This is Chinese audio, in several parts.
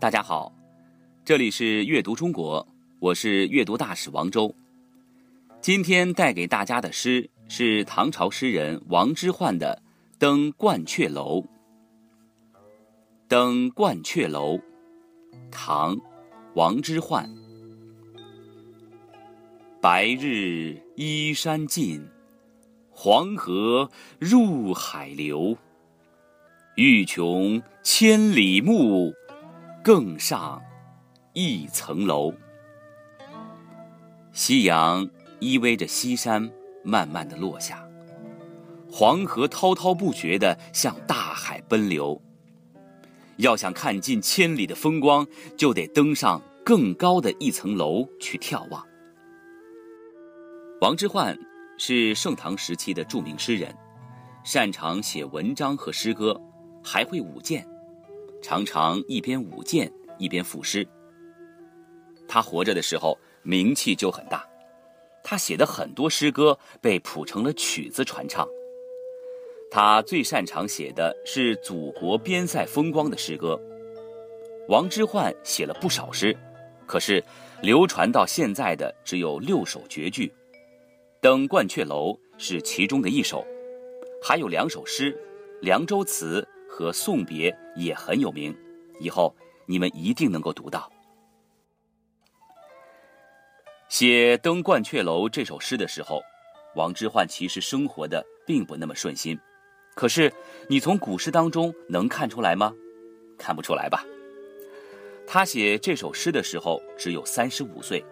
大家好，这里是阅读中国，我是阅读大使王周。今天带给大家的诗是唐朝诗人王之涣的《登鹳雀楼》。《登鹳雀楼》，唐·王之涣。白日依山尽，黄河入海流。欲穷千里目，更上一层楼。夕阳依偎着西山，慢慢的落下。黄河滔滔不绝的向大海奔流。要想看尽千里的风光，就得登上更高的一层楼去眺望。王之涣是盛唐时期的著名诗人，擅长写文章和诗歌，还会舞剑，常常一边舞剑一边赋诗。他活着的时候名气就很大，他写的很多诗歌被谱成了曲子传唱。他最擅长写的是祖国边塞风光的诗歌。王之涣写了不少诗，可是流传到现在的只有六首绝句。《登鹳雀楼》是其中的一首，还有两首诗，《凉州词》和《送别》也很有名，以后你们一定能够读到。写《登鹳雀楼》这首诗的时候，王之涣其实生活的并不那么顺心，可是你从古诗当中能看出来吗？看不出来吧？他写这首诗的时候只有三十五岁。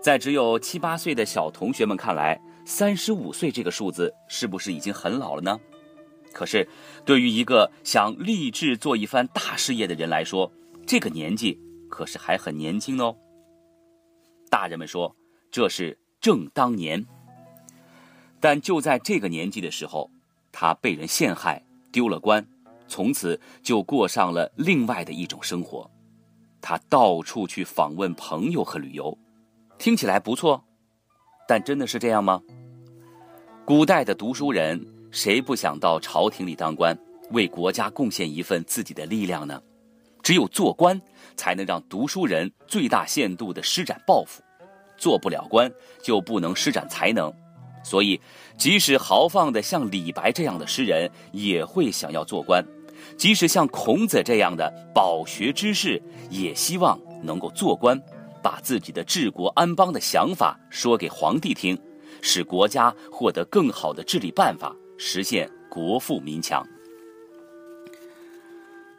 在只有七八岁的小同学们看来，三十五岁这个数字是不是已经很老了呢？可是，对于一个想立志做一番大事业的人来说，这个年纪可是还很年轻哦。大人们说这是正当年，但就在这个年纪的时候，他被人陷害，丢了官，从此就过上了另外的一种生活。他到处去访问朋友和旅游。听起来不错，但真的是这样吗？古代的读书人谁不想到朝廷里当官，为国家贡献一份自己的力量呢？只有做官，才能让读书人最大限度地施展抱负。做不了官，就不能施展才能。所以，即使豪放的像李白这样的诗人，也会想要做官；即使像孔子这样的饱学之士，也希望能够做官。把自己的治国安邦的想法说给皇帝听，使国家获得更好的治理办法，实现国富民强。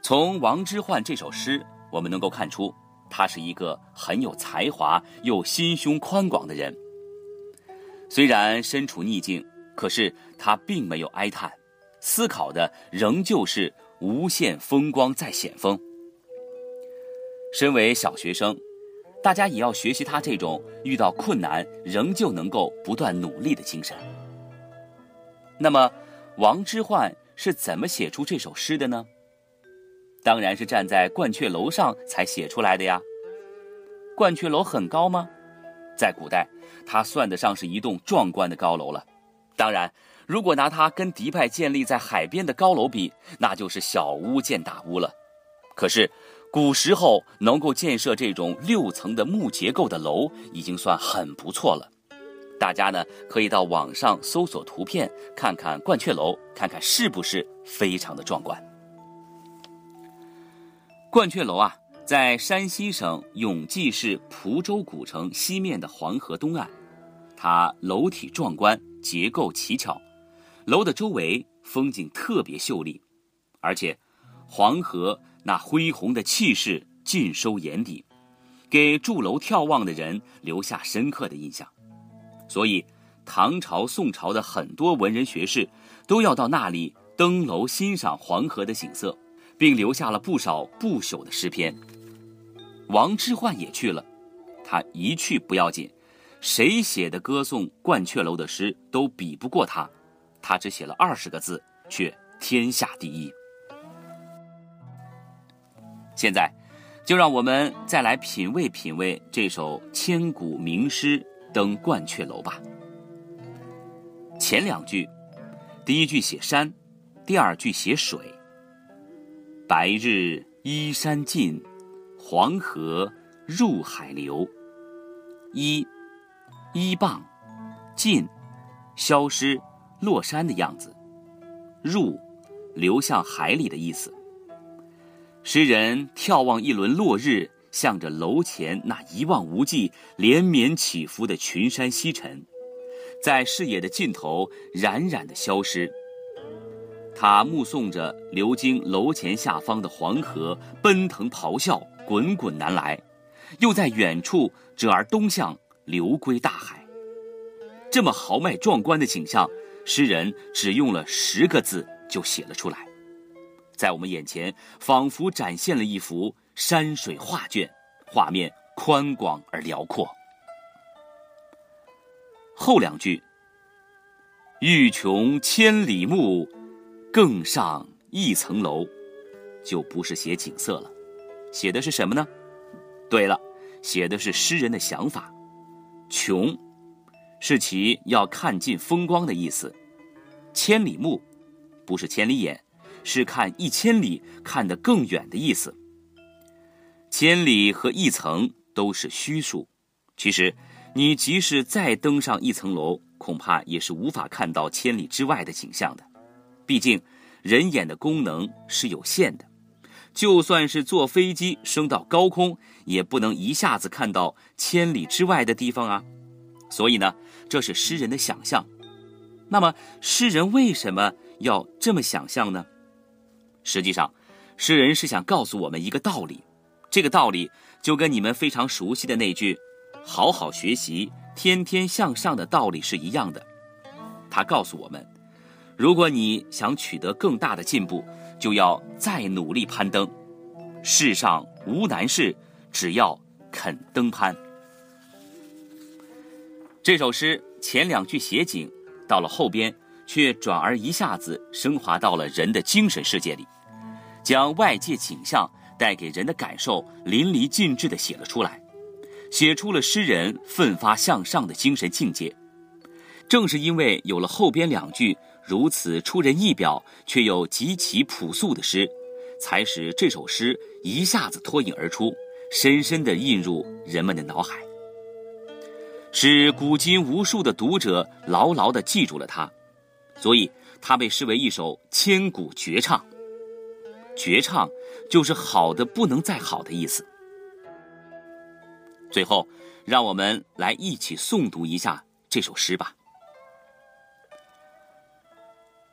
从王之涣这首诗，我们能够看出，他是一个很有才华又心胸宽广的人。虽然身处逆境，可是他并没有哀叹，思考的仍旧是无限风光在险峰。身为小学生。大家也要学习他这种遇到困难仍旧能够不断努力的精神。那么，王之涣是怎么写出这首诗的呢？当然是站在鹳雀楼上才写出来的呀。鹳雀楼很高吗？在古代，它算得上是一栋壮观的高楼了。当然，如果拿它跟迪拜建立在海边的高楼比，那就是小巫见大巫了。可是。古时候能够建设这种六层的木结构的楼，已经算很不错了。大家呢可以到网上搜索图片，看看鹳雀楼，看看是不是非常的壮观。鹳雀楼啊，在山西省永济市蒲州古城西面的黄河东岸，它楼体壮观，结构奇巧，楼的周围风景特别秀丽，而且黄河。那恢宏的气势尽收眼底，给筑楼眺望的人留下深刻的印象。所以，唐朝、宋朝的很多文人学士都要到那里登楼欣赏黄河的景色，并留下了不少不朽的诗篇。王之涣也去了，他一去不要紧，谁写的歌颂鹳雀楼的诗都比不过他。他只写了二十个字，却天下第一。现在，就让我们再来品味品味这首千古名诗《登鹳雀楼》吧。前两句，第一句写山，第二句写水。白日依山尽，黄河入海流。一，依傍，尽，消失，落山的样子。入，流向海里的意思。诗人眺望一轮落日，向着楼前那一望无际、连绵起伏的群山西沉，在视野的尽头冉冉的消失。他目送着流经楼前下方的黄河奔腾咆哮、滚滚南来，又在远处折而东向流归大海。这么豪迈壮观的景象，诗人只用了十个字就写了出来。在我们眼前，仿佛展现了一幅山水画卷，画面宽广而辽阔。后两句：“欲穷千里目，更上一层楼”，就不是写景色了，写的是什么呢？对了，写的是诗人的想法。穷，是其要看尽风光的意思；千里目，不是千里眼。是看一千里看得更远的意思。千里和一层都是虚数，其实你即使再登上一层楼，恐怕也是无法看到千里之外的景象的。毕竟人眼的功能是有限的，就算是坐飞机升到高空，也不能一下子看到千里之外的地方啊。所以呢，这是诗人的想象。那么，诗人为什么要这么想象呢？实际上，诗人是想告诉我们一个道理，这个道理就跟你们非常熟悉的那句“好好学习，天天向上”的道理是一样的。他告诉我们，如果你想取得更大的进步，就要再努力攀登。世上无难事，只要肯登攀。这首诗前两句写景，到了后边。却转而一下子升华到了人的精神世界里，将外界景象带给人的感受淋漓尽致地写了出来，写出了诗人奋发向上的精神境界。正是因为有了后边两句如此出人意表却又极其朴素的诗，才使这首诗一下子脱颖而出，深深地印入人们的脑海，使古今无数的读者牢牢地记住了它。所以，它被视为一首千古绝唱。绝唱就是好的不能再好的意思。最后，让我们来一起诵读一下这首诗吧。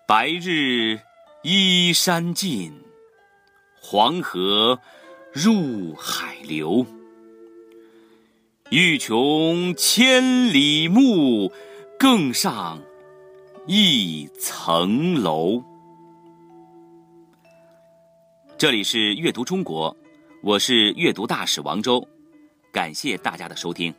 白日依山尽，黄河入海流。欲穷千里目，更上。一层楼。这里是阅读中国，我是阅读大使王周，感谢大家的收听。